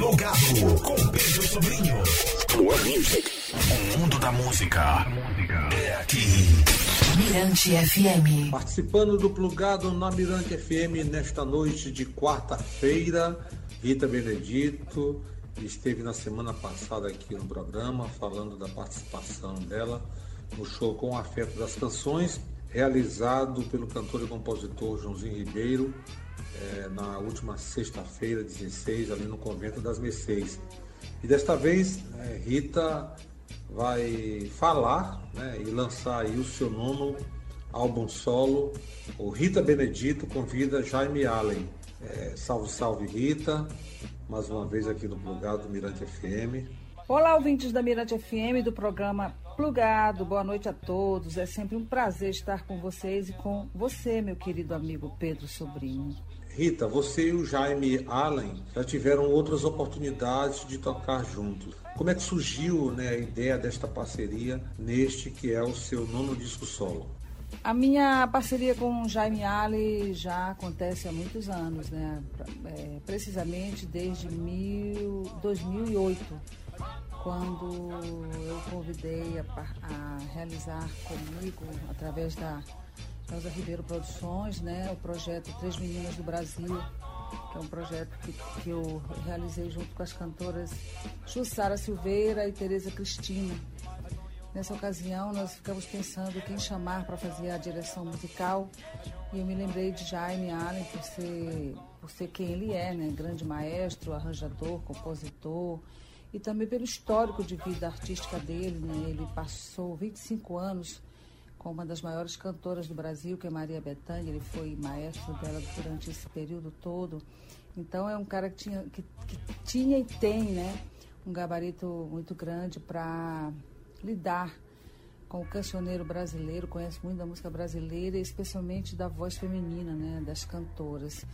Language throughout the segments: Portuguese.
Plugado com Pedro Sobrinho. Plug Music. O mundo da música é aqui. Mirante FM. Participando do Plugado na Mirante FM nesta noite de quarta-feira, Rita Benedito esteve na semana passada aqui no programa falando da participação dela no show Com Afeto das Canções, realizado pelo cantor e compositor Joãozinho Ribeiro é, na última sexta-feira, 16, ali no Convento das Mercês. E desta vez, é, Rita vai falar né, e lançar aí o seu nono álbum solo. O Rita Benedito convida Jaime Allen. É, salve, salve Rita, mais uma vez aqui no Plugado Mirante FM. Olá, ouvintes da Mirante FM, do programa Plugado. Boa noite a todos. É sempre um prazer estar com vocês e com você, meu querido amigo Pedro Sobrinho. Rita, você e o Jaime Allen já tiveram outras oportunidades de tocar juntos. Como é que surgiu né, a ideia desta parceria neste que é o seu nono disco solo? A minha parceria com o Jaime Allen já acontece há muitos anos, né? É, precisamente desde mil, 2008, quando eu convidei a, a realizar comigo, através da Elza Ribeiro Produções, né? O projeto Três Meninas do Brasil, que é um projeto que, que eu realizei junto com as cantoras Jussara Silveira e Tereza Cristina. Nessa ocasião, nós ficamos pensando quem chamar para fazer a direção musical e eu me lembrei de Jaime Allen por ser, por ser quem ele é, né? Grande maestro, arranjador, compositor e também pelo histórico de vida artística dele, né? Ele passou 25 anos com uma das maiores cantoras do Brasil, que é Maria Bethânia. Ele foi maestro dela durante esse período todo. Então é um cara que tinha, que, que tinha e tem, né, um gabarito muito grande para lidar com o cancioneiro brasileiro, conhece muito da música brasileira, especialmente da voz feminina, né, das cantoras.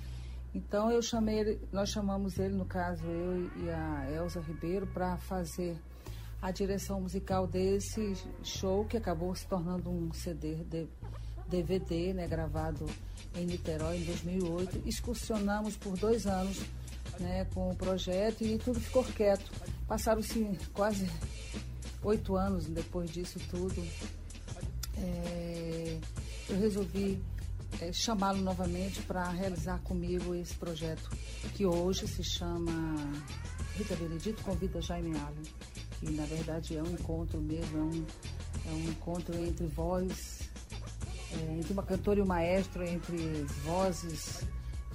Então eu chamei ele, nós chamamos ele, no caso eu e a Elza Ribeiro, para fazer a direção musical desse show, que acabou se tornando um CD DVD, né, gravado em Niterói em 2008. Excursionamos por dois anos né, com o projeto e tudo ficou quieto. Passaram-se quase oito anos depois disso tudo. É, eu resolvi é, chamá-lo novamente para realizar comigo esse projeto que hoje se chama Rita Benedito Convida Jaime Allen que na verdade é um encontro mesmo, é um, é um encontro entre voz, é, entre uma cantora e um maestro, entre vozes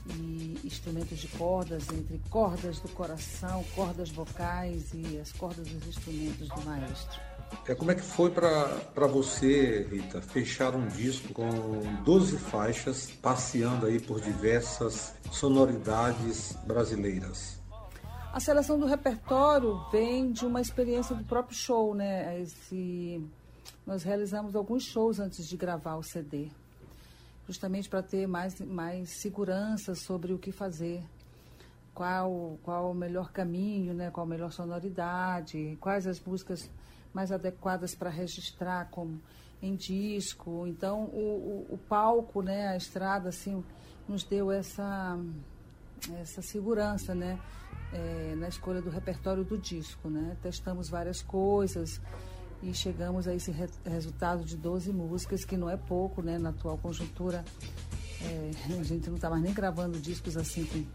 e instrumentos de cordas, entre cordas do coração, cordas vocais e as cordas dos instrumentos do maestro. É, como é que foi para você, Rita, fechar um disco com 12 faixas, passeando aí por diversas sonoridades brasileiras? A seleção do repertório vem de uma experiência do próprio show, né? Esse, nós realizamos alguns shows antes de gravar o CD, justamente para ter mais, mais segurança sobre o que fazer, qual, qual o melhor caminho, né? qual a melhor sonoridade, quais as músicas mais adequadas para registrar como em disco. Então, o, o, o palco, né? a estrada, assim, nos deu essa, essa segurança, né? é, na escolha do repertório do disco, né? Testamos várias coisas e chegamos a esse re resultado de 12 músicas, que não é pouco, né? Na atual conjuntura, é, a gente não está mais nem gravando discos assim com,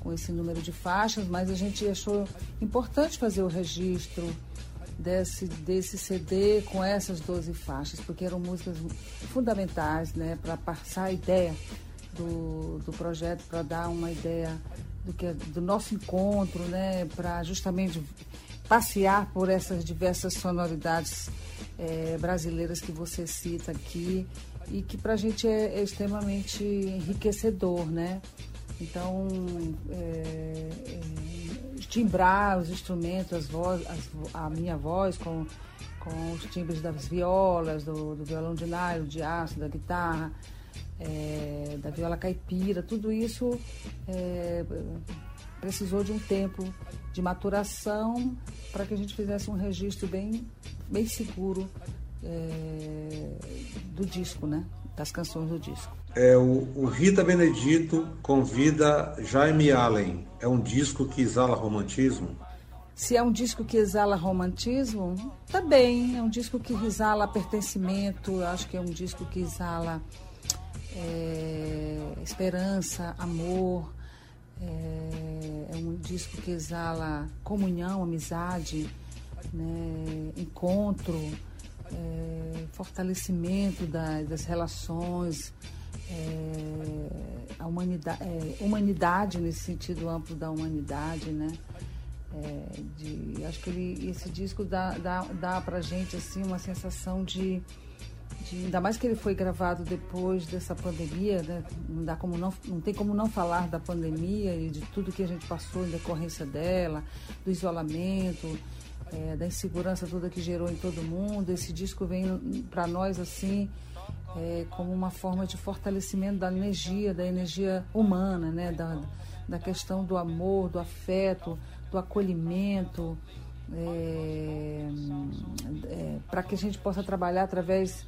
com esse número de faixas, mas a gente achou importante fazer o registro desse, desse CD com essas 12 faixas, porque eram músicas fundamentais, né? Para passar a ideia do, do projeto, para dar uma ideia do, que, do nosso encontro, né, para justamente passear por essas diversas sonoridades é, brasileiras que você cita aqui e que para a gente é, é, extremamente enriquecedor, né? Então, é, é, timbrar os instrumentos, as voz, as, a minha voz com, com os timbres das violas, do, do violão de nylon, de aço, da guitarra, é, da viola caipira, tudo isso é, precisou de um tempo de maturação para que a gente fizesse um registro bem, bem seguro é, do disco, né? Das canções do disco. É, o, o Rita Benedito convida Jaime Allen. É um disco que exala romantismo? Se é um disco que exala romantismo, tá bem. É um disco que exala pertencimento, acho que é um disco que exala é, esperança, amor. É, é, um disco que exala comunhão, amizade, né, encontro, é, fortalecimento da, das relações, é, a humanidade, é, humanidade nesse sentido amplo da humanidade, né? É, de, acho que ele, esse disco dá, dá, dá pra gente assim, uma sensação de, de, Ainda mais que ele foi gravado depois dessa pandemia, né? não, dá como não, não tem como não falar da pandemia e de tudo que a gente passou em decorrência dela, do isolamento, é, da insegurança toda que gerou em todo mundo. Esse disco vem para nós assim. É, como uma forma de fortalecimento da energia, da energia humana, né? da, da questão do amor, do afeto, do acolhimento, é, é, para que a gente possa trabalhar através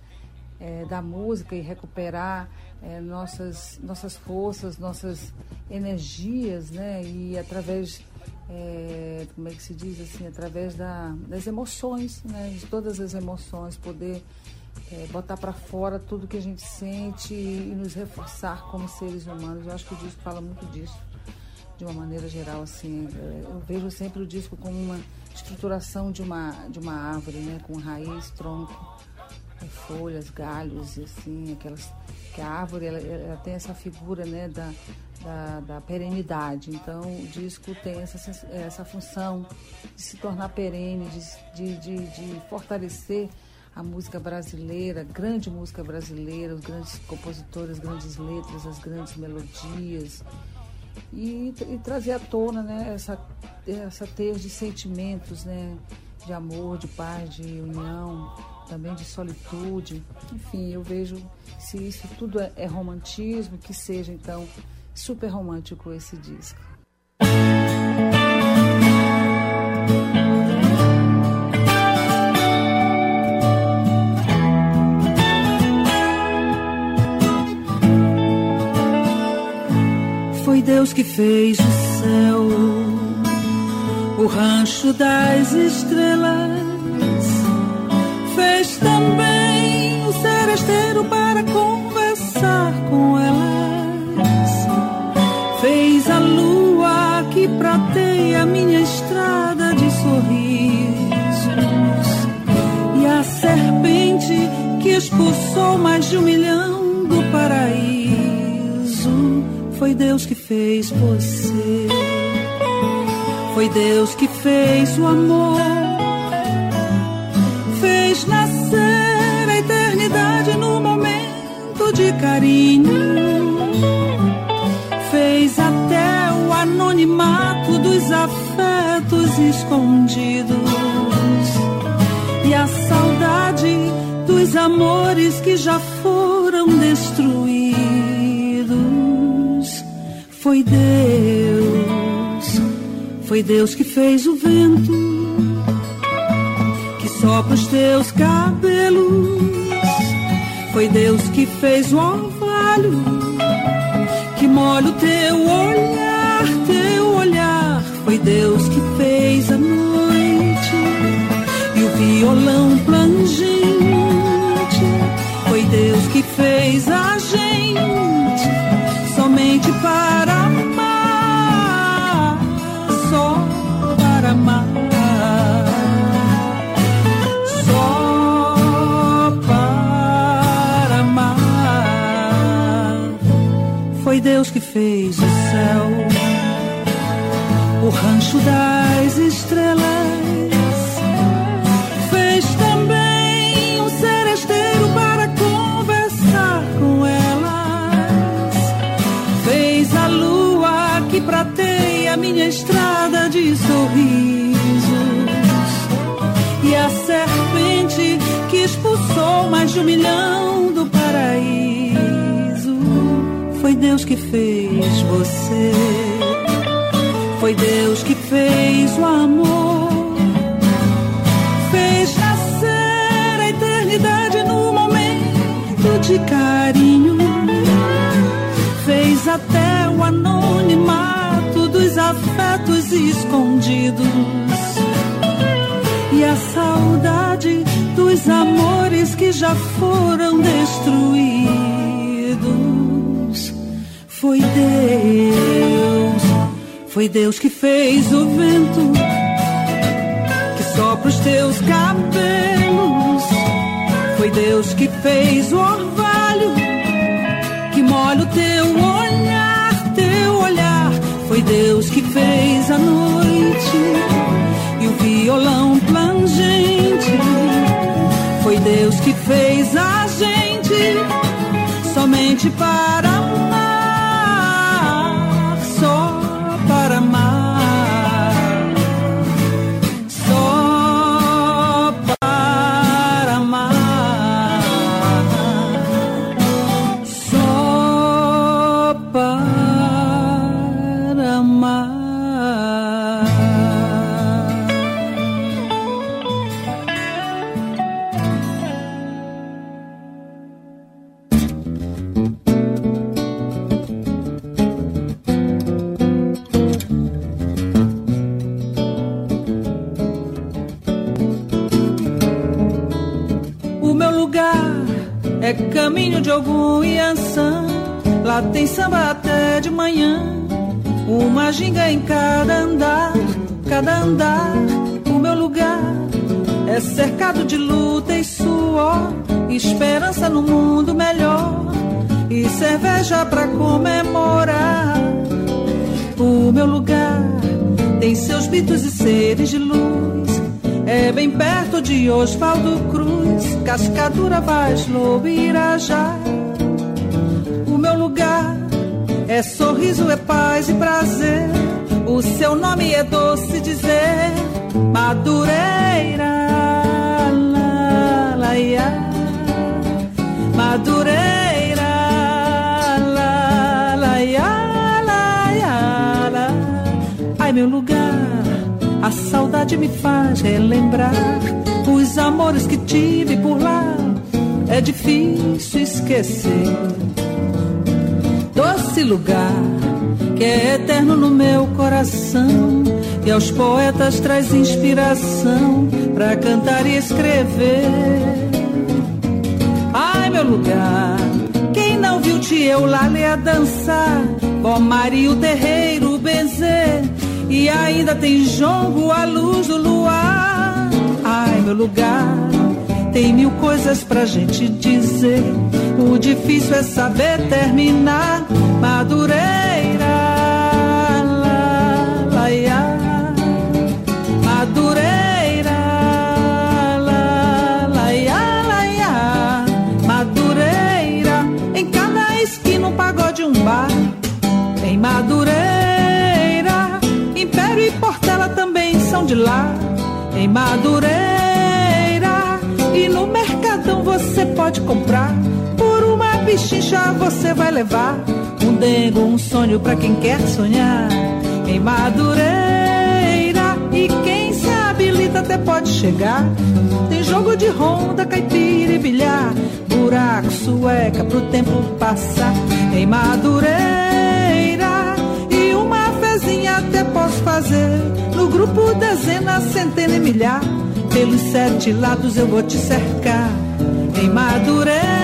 é, da música e recuperar é, nossas, nossas forças, nossas energias, né? E através, é, como é que se diz assim, através da, das emoções, né? De todas as emoções, poder é, botar para fora tudo que a gente sente e, e nos reforçar como seres humanos. Eu acho que o disco fala muito disso de uma maneira geral, assim, é, eu vejo sempre o disco como uma estruturação de uma, de uma árvore, né? Com raiz, tronco, é, folhas, galhos, assim, aquelas. Que a árvore ela, ela tem essa figura né, da, da, da, perenidade. Então o disco tem essa, essa função de se tornar perene, de, de, de, fortalecer a música brasileira, grande música brasileira, os grandes compositores, as grandes letras, as grandes melodias e, e trazer à tona né, essa, essa teia de sentimentos, né, de amor, de paz, de união, também de solitude. Enfim, eu vejo se isso tudo é, é romantismo, que seja então super romântico esse disco. Deus que fez o céu, o rancho das estrelas, fez também o seresteiro para conversar com elas, fez a lua que prateia minha estrada de sorrisos e a serpente que expulsou mais de um milhão do paraíso foi Deus que fez você. Foi Deus que fez o amor. De carinho. Fez até o anonimato dos afetos escondidos. E a saudade dos amores que já foram destruídos foi Deus, foi Deus que fez o vento que sopra os teus cabelos. Foi Deus que fez o orvalho que molha o teu olhar, teu olhar. Foi Deus que fez a noite e o violão plangente. Foi Deus que fez a gente somente para Deus que fez o céu, o rancho das estrelas. Fez também um seresteiro para conversar com elas. Fez a lua que prateia minha estrada de sorrisos. E a serpente que expulsou mais de um milhão do Deus que fez você. Foi Deus que fez o amor. Fez nascer a eternidade no momento de carinho. anonimato dos afetos escondidos e a saudade dos amores que já foram destruídos. Foi Deus, foi Deus que fez o vento que sopra os teus cabelos. Foi Deus que fez o orvalho que molha o teu olhar, teu olhar. Foi Deus que fez a noite e o violão plangente. Foi Deus que fez a gente somente para caminho de algum Iansã. Lá tem samba até de manhã. Uma ginga em cada andar, cada andar. O meu lugar é cercado de luta e suor. Esperança no mundo melhor. E cerveja pra comemorar. O meu lugar tem seus mitos e seres de luz. É bem perto de Osvaldo Cruz, Cascadura, Lobo e Irajá. O meu lugar é sorriso, é paz e prazer. O seu nome é doce dizer, Madureira, lá, lá, ia. Madureira. Ai, meu lugar, a saudade me faz relembrar os amores que tive por lá. É difícil esquecer. Doce lugar que é eterno no meu coração e aos poetas traz inspiração pra cantar e escrever. Ai, meu lugar, quem não viu Tio Lale a dançar, Bom Maria, o terreiro benzer, e ainda tem jongo à luz do luar. Lugar, tem mil coisas pra gente dizer. O difícil é saber terminar. Madureira, lá, lá, ia. Madureira, lá, lá, ia, lá, ia. Madureira, em cada esquina um pagode, um bar. Em Madureira, Império e Portela também são de lá. Em Madureira, você pode comprar. Por uma bichincha você vai levar. Um dengo, um sonho pra quem quer sonhar. Em Madureira, e quem se habilita até pode chegar. Tem jogo de ronda, caipira e bilhar. Buraco, sueca pro tempo passar. Em Madureira, e uma fezinha até posso fazer. No grupo dezena, centena e milhar. Pelos sete lados eu vou te cercar. Em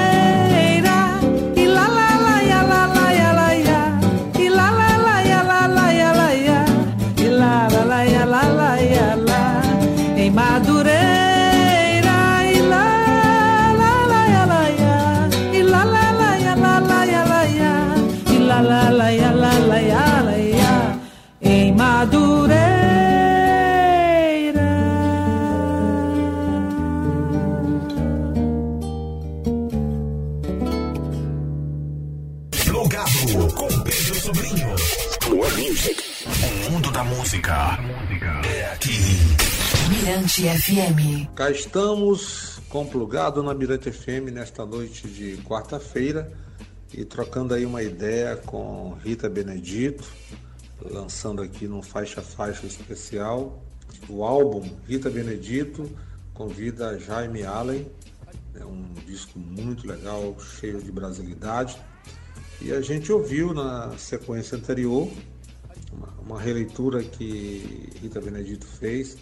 Mirante FM. Cá estamos com Plugado na Mirante FM nesta noite de quarta-feira e trocando aí uma ideia com Rita Benedito, lançando aqui num faixa-faixa especial o álbum Rita Benedito convida Jaime Allen, é um disco muito legal, cheio de brasilidade. E a gente ouviu na sequência anterior uma, uma releitura que Rita Benedito fez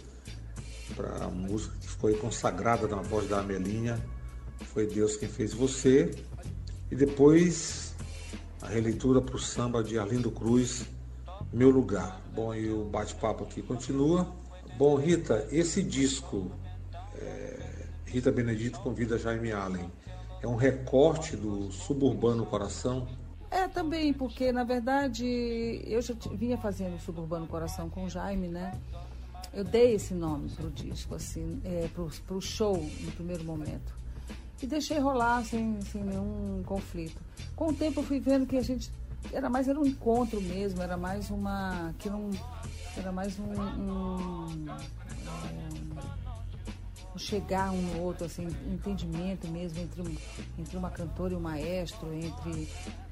para a música que foi consagrada na voz da Amelinha, Foi Deus quem fez você. E depois a releitura para o samba de Arlindo Cruz, Meu Lugar. Bom, e o bate-papo aqui continua. Bom, Rita, esse disco, é, Rita Benedito convida Jaime Allen, é um recorte do Suburbano Coração? É, também, porque na verdade eu já vinha fazendo Suburbano Coração com o Jaime, né? Eu dei esse nome pro disco, assim, é, pro, pro show no primeiro momento. E deixei rolar sem, sem nenhum conflito. Com o tempo eu fui vendo que a gente era mais era um encontro mesmo, era mais uma. que não. Era mais um, um, um chegar um no outro, assim, um entendimento mesmo entre, um, entre uma cantora e um maestro, entre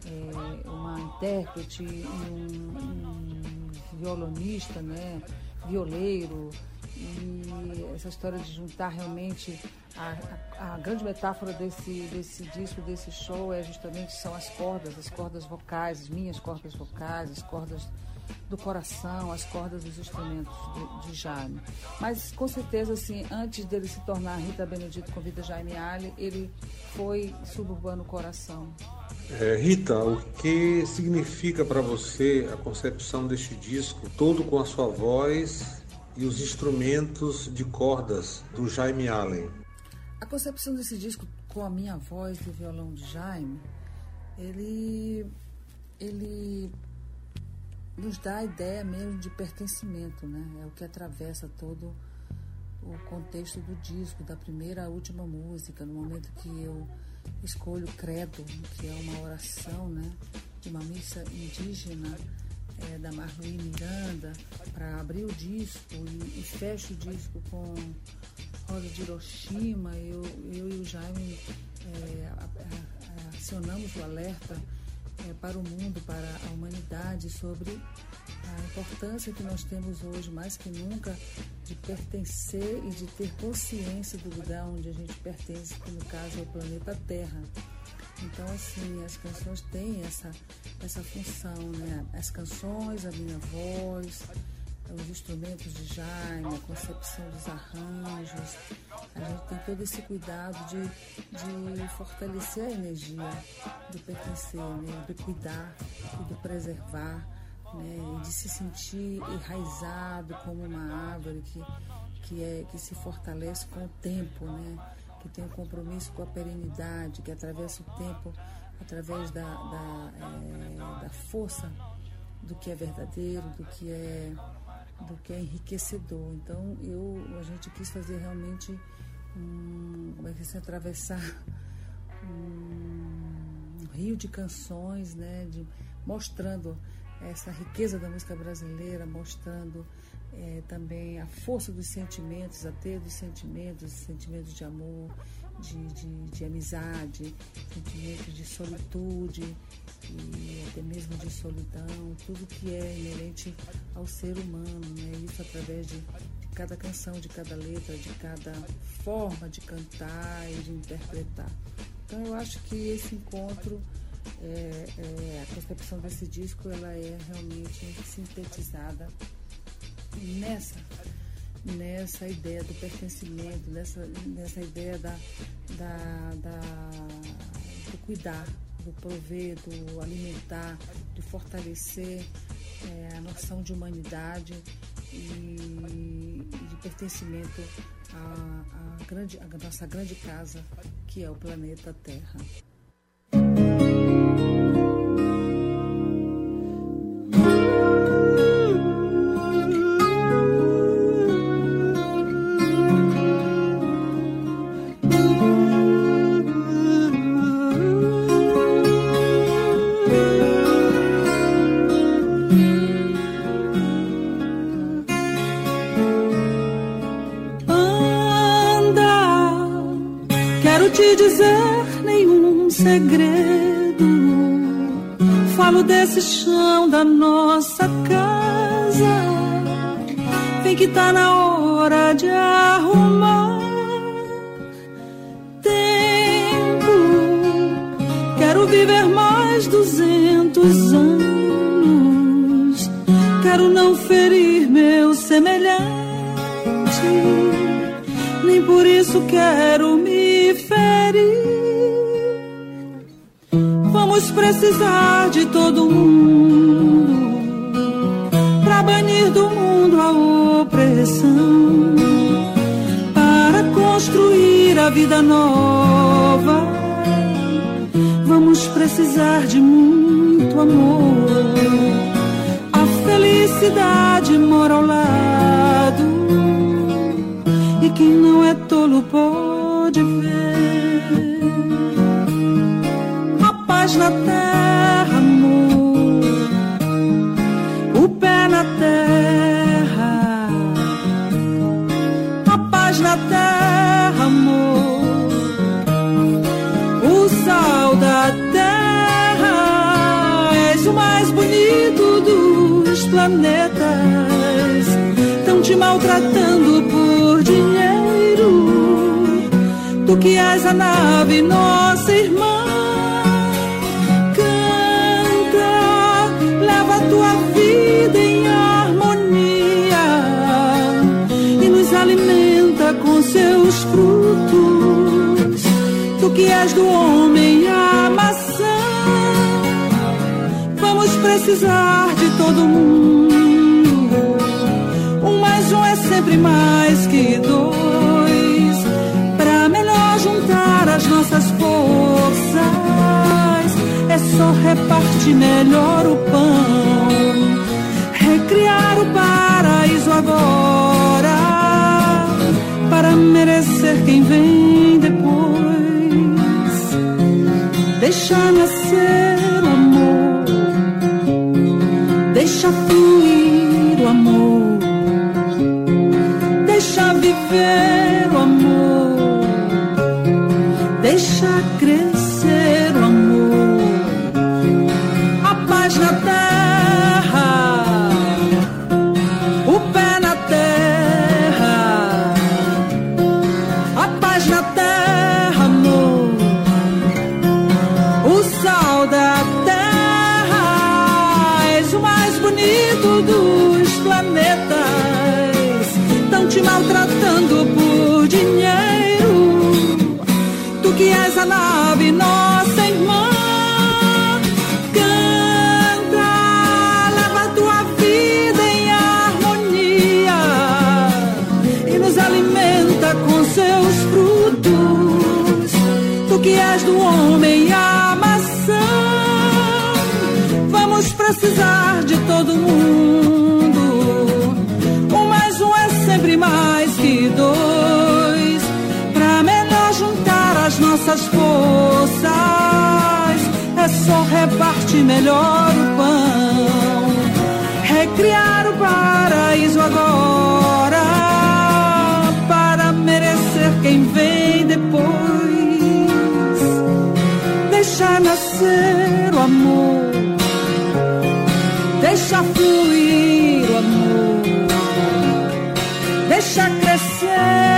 é, uma intérprete e um, um violonista, né? Violeiro. E essa história de juntar realmente a, a, a, grande metáfora desse, desse disco, desse show, é justamente são as cordas, as cordas vocais, as minhas cordas vocais, as cordas do coração, as cordas dos instrumentos de, de Jaime. Mas com certeza, assim, antes dele se tornar Rita Benedito convida Jaime Ali, ele foi suburbano coração. É, Rita, o que significa para você a concepção deste disco, todo com a sua voz e os instrumentos de cordas do Jaime Allen? A concepção desse disco com a minha voz e o violão de Jaime, ele, ele nos dá a ideia mesmo de pertencimento, né? É o que atravessa todo o contexto do disco, da primeira à última música, no momento que eu escolho credo, que é uma oração, né, de uma missa indígena é, da Marluí Miranda, para abrir o disco e, e fecho o disco com Rosa de Hiroshima. Eu, eu e o Jaime é, acionamos o alerta é, para o mundo, para a humanidade, sobre a importância que nós temos hoje, mais que nunca, de pertencer e de ter consciência do lugar onde a gente pertence, que no caso é o planeta Terra. Então, assim, as canções têm essa, essa função, né? As canções, a minha voz, os instrumentos de Jaime, a concepção dos arranjos. A gente tem todo esse cuidado de, de fortalecer a energia do pertencer, né? de cuidar e de preservar, né? de se sentir enraizado como uma árvore que, que, é, que se fortalece com o tempo, né? que tem um compromisso com a perenidade, que atravessa o tempo através da, da, é, da força do que é verdadeiro, do que é do que é enriquecedor. Então eu, a gente quis fazer realmente um, como é que se atravessar um, um, rio de canções, né, de, mostrando essa riqueza da música brasileira, mostrando é, também a força dos sentimentos, a teia dos sentimentos, sentimentos de amor, de, de, de amizade, sentimentos de solitude e até mesmo de solidão, tudo que é inerente ao ser humano, né? Isso através de, de cada canção, de cada letra, de cada forma de cantar e de interpretar. Então eu acho que esse encontro, é, é, a concepção desse disco, ela é realmente sintetizada nessa nessa ideia do pertencimento, nessa, nessa ideia da, da, da, do cuidar, do prover, do alimentar, de fortalecer é, a noção de humanidade e, e de pertencimento à, à, grande, à nossa grande casa, que é o planeta Terra. Desse chão da nossa casa. Vem que tá na hora de arrumar tempo. Quero viver mais duzentos anos. Quero não ferir meu semelhante, nem por isso quero me ferir. Vamos precisar de todo mundo para banir do mundo a opressão, para construir a vida nova vamos precisar de muito amor. A felicidade mora ao lado e quem não é tolo pode ver paz na terra, amor, o pé na terra, a paz na terra, amor. da terra. És o mais bonito dos planetas. Estão te maltratando por dinheiro. Tu que és a nave, nossa irmã. Leva a tua vida em harmonia e nos alimenta com seus frutos. Tu que és do homem a maçã. Vamos precisar de todo mundo. Um mais um é sempre mais que dois. Para melhor juntar as nossas forças, só repartir melhor o pão. Recriar o paraíso agora. Para merecer quem vem depois Deixa nascer o amor, deixa fluir o amor, deixa viver o amor, deixa só repartir melhor o pão. Recriar o paraíso agora, para merecer quem vem depois. Deixa nascer o amor, deixa fluir o amor, deixa crescer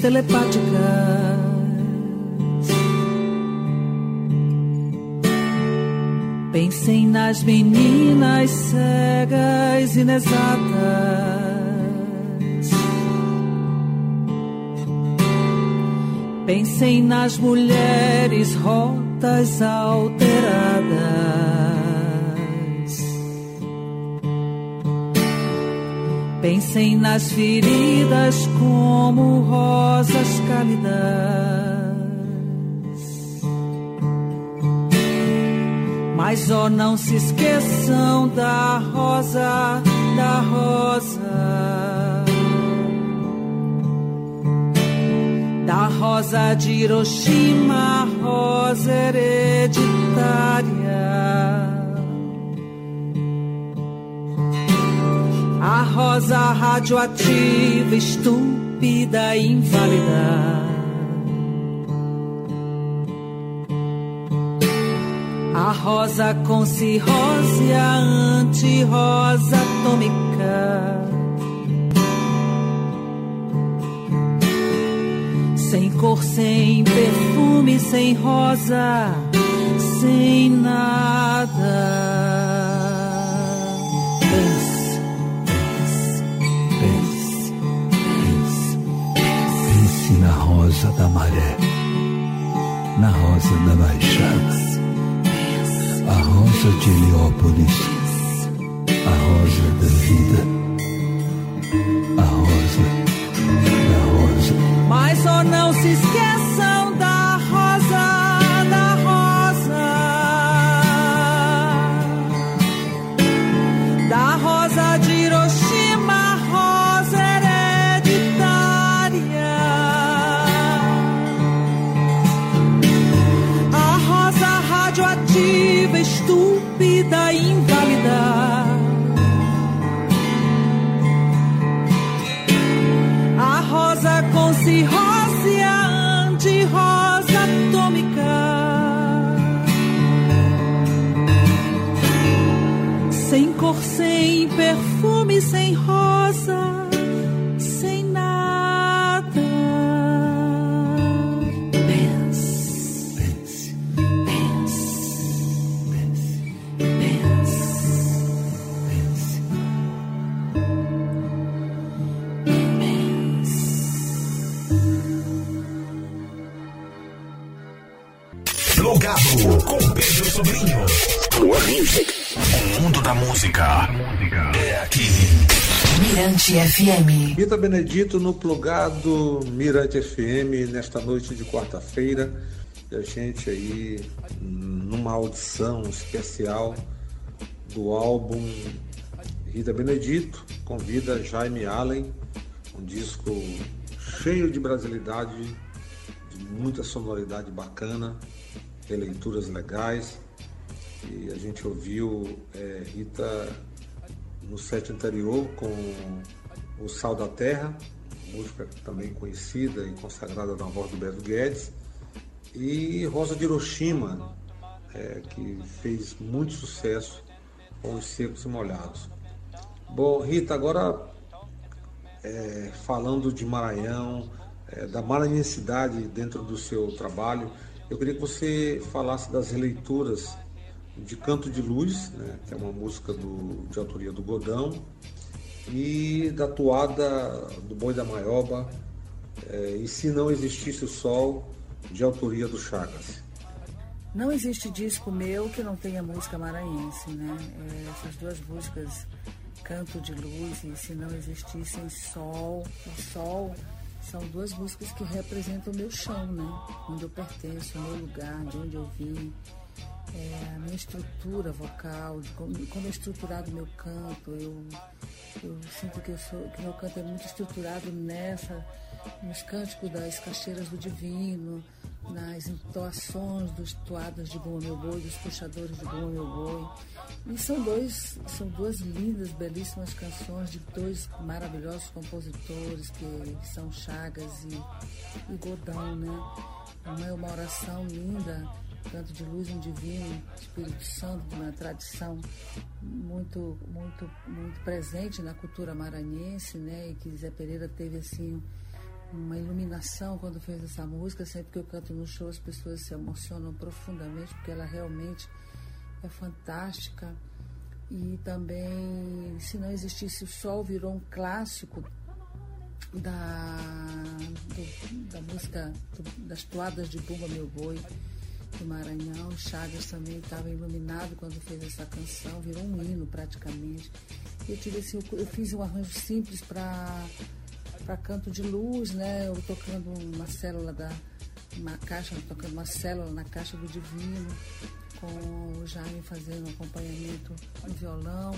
telepáticas. Pensem nas meninas cegas inexatas. Pensem nas mulheres rotas alteradas. Pensem nas feridas como rosas cálidas. Mas ó, oh, não se esqueçam da rosa, da rosa. Da rosa de Hiroshima, rosa hereditária. A rosa radioativa, estúpida inválida. A rosa com cirrose, a anti-rosa atômica. Sem cor, sem perfume, sem rosa, sem nada. Rosa da maré, na rosa da baixada, a rosa de Heliópolis, a rosa da vida, a rosa da rosa. Mas só não se esqueçam Com Pedro Sobrinho. O mundo da música é aqui. Mirante FM. Rita Benedito no plugado Mirante FM nesta noite de quarta-feira. E a gente aí numa audição especial do álbum Rita Benedito convida Jaime Allen, um disco cheio de brasilidade, de muita sonoridade bacana, releituras legais. E a gente ouviu é, Rita no set anterior com O Sal da Terra, música também conhecida e consagrada na voz do Beto Guedes, e Rosa de Hiroshima, é, que fez muito sucesso com os secos e molhados. Bom, Rita, agora é, falando de Maranhão, é, da maranhensidade dentro do seu trabalho, eu queria que você falasse das releituras de Canto de Luz, né, que é uma música do, de autoria do Godão, e da toada do Boi da Maioba, é, e Se Não Existisse o Sol, de autoria do Chagas. Não existe disco meu que não tenha música maranhense, né? É, essas duas músicas, Canto de Luz e Se Não Existissem Sol, o Sol, são duas músicas que representam o meu chão, né? Onde eu pertenço, o meu lugar, de onde eu vim, é, a minha estrutura vocal, como, como é estruturado o meu canto. Eu, eu sinto que, eu sou, que meu canto é muito estruturado nessa, nos cânticos das caixeiras do divino, nas entoações dos toadas de Boa Meu Boi, dos puxadores de Boa Meu Boi. E são, dois, são duas lindas, belíssimas canções de dois maravilhosos compositores, que, que são Chagas e, e Godão, né? Uma é uma oração linda, canto de luz um divino, Espírito Santo, uma tradição muito, muito, muito presente na cultura maranhense, né? E que Zé Pereira teve assim uma iluminação quando fez essa música. Sempre que eu canto no show, as pessoas se emocionam profundamente, porque ela realmente é fantástica. E também, se não existisse o sol, virou um clássico da, do, da música do, das toadas de Bumba Meu Boi do Maranhão. Chagas também estava iluminado quando fez essa canção, virou um hino praticamente. Eu, tive, assim, eu fiz um arranjo simples para canto de luz, né? Eu tocando uma célula da. Uma caixa, tocando uma célula na caixa do divino, com o Jaime fazendo acompanhamento no violão.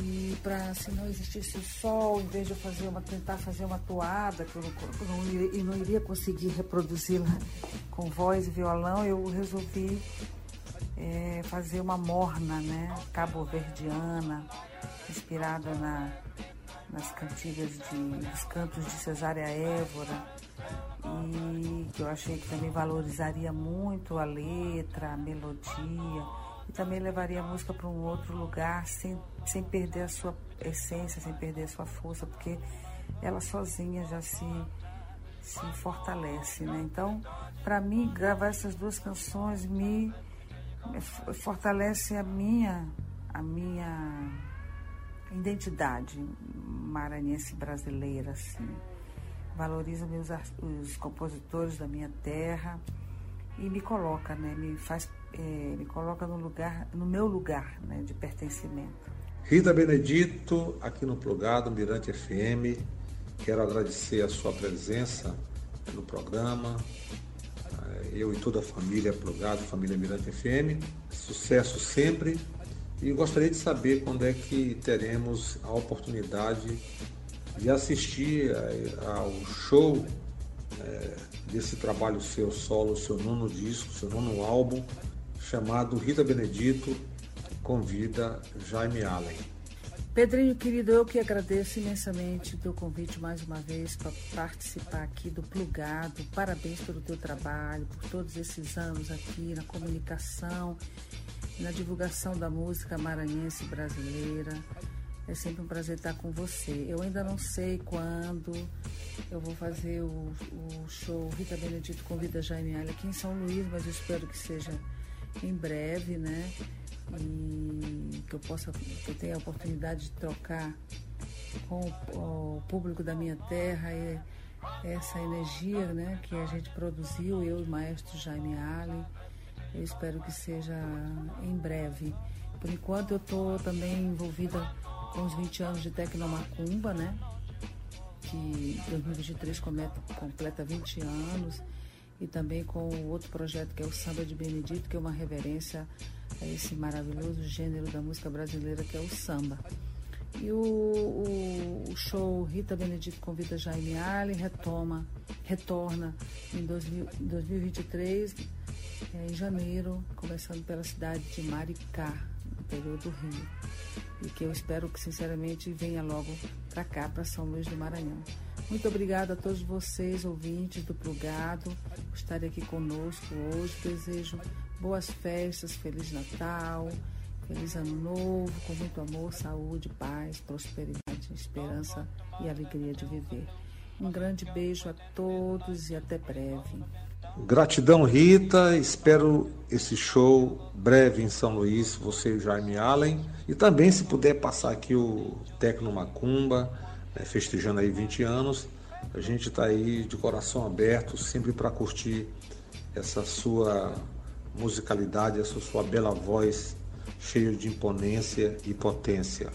E para se não existisse o sol, em vez de eu fazer uma, tentar fazer uma toada, que eu não, não, iria, não iria conseguir reproduzi-la com voz e violão, eu resolvi é, fazer uma morna, né, cabo-verdiana, inspirada na, nas cantigas de, dos cantos de Cesária Évora, e que eu achei que também valorizaria muito a letra, a melodia, e também levaria a música para um outro lugar sem, sem perder a sua essência, sem perder a sua força, porque ela sozinha já se, se fortalece, né? Então, para mim, gravar essas duas canções me fortalece a minha a minha identidade maranhense brasileira assim valoriza meus os compositores da minha terra e me coloca né me faz é, me coloca no lugar no meu lugar né de pertencimento Rita Benedito aqui no Plugado Mirante FM quero agradecer a sua presença no programa eu e toda a família Plugado, família Mirante FM. Sucesso sempre. E gostaria de saber quando é que teremos a oportunidade de assistir eh, ao show é, desse trabalho seu solo, seu nono disco, seu nono álbum, chamado Rita Benedito convida Jaime Allen. Pedrinho, querido, eu que agradeço imensamente o teu convite mais uma vez para participar aqui do Plugado. Parabéns pelo teu trabalho, por todos esses anos aqui na comunicação, na divulgação da música maranhense brasileira. É sempre um prazer estar com você. Eu ainda não sei quando eu vou fazer o, o show Rita Benedito Convida Jaime Alha aqui em São Luís, mas eu espero que seja em breve, né? e que eu possa, que eu tenha a oportunidade de trocar com o, público da minha terra e essa energia né, que a gente produziu, eu e o maestro Jaime Ali. Eu espero que seja em breve. Por enquanto eu estou também envolvida com os 20 anos de Tecnomacumba, né? Que 2023 completa 20 anos. E também com o outro projeto que é o Samba de Benedito, que é uma reverência a esse maravilhoso gênero da música brasileira que é o samba. E o, o, o show Rita Benedito convida Jaime Allen retoma, retorna em 2000, 2023, é, em janeiro, começando pela cidade de Maricá, no interior do Rio. E que eu espero que, sinceramente, venha logo para cá, para São Luís do Maranhão. Muito obrigada a todos vocês, ouvintes do Plugado, por estarem aqui conosco hoje. Desejo boas festas, Feliz Natal, Feliz Ano Novo, com muito amor, saúde, paz, prosperidade, esperança e alegria de viver. Um grande beijo a todos e até breve. Gratidão, Rita. Espero esse show breve em São Luís, você e Jaime Allen. E também, se puder passar aqui o Tecno Macumba, né, festejando aí 20 anos. A gente está aí de coração aberto, sempre para curtir essa sua musicalidade, essa sua bela voz cheia de imponência e potência.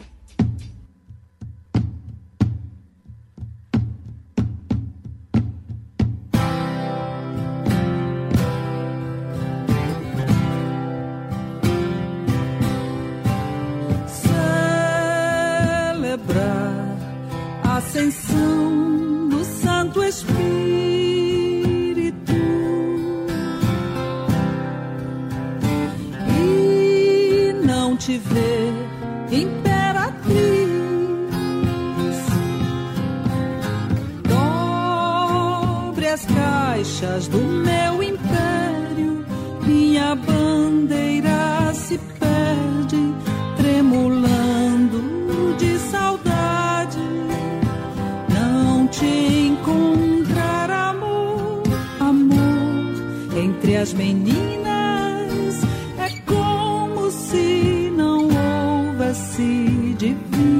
As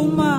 existisse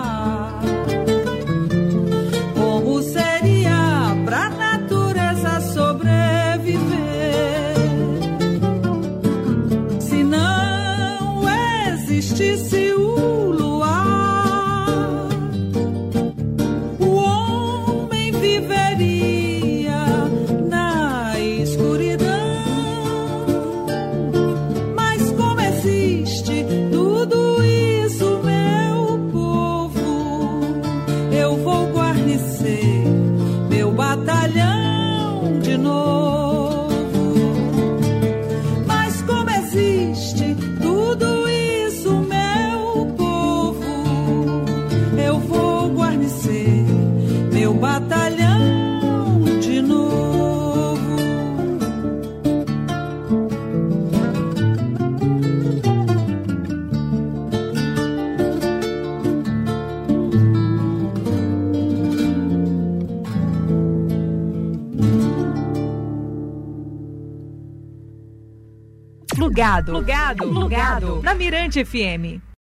Plugado, plugado, na Mirante FM.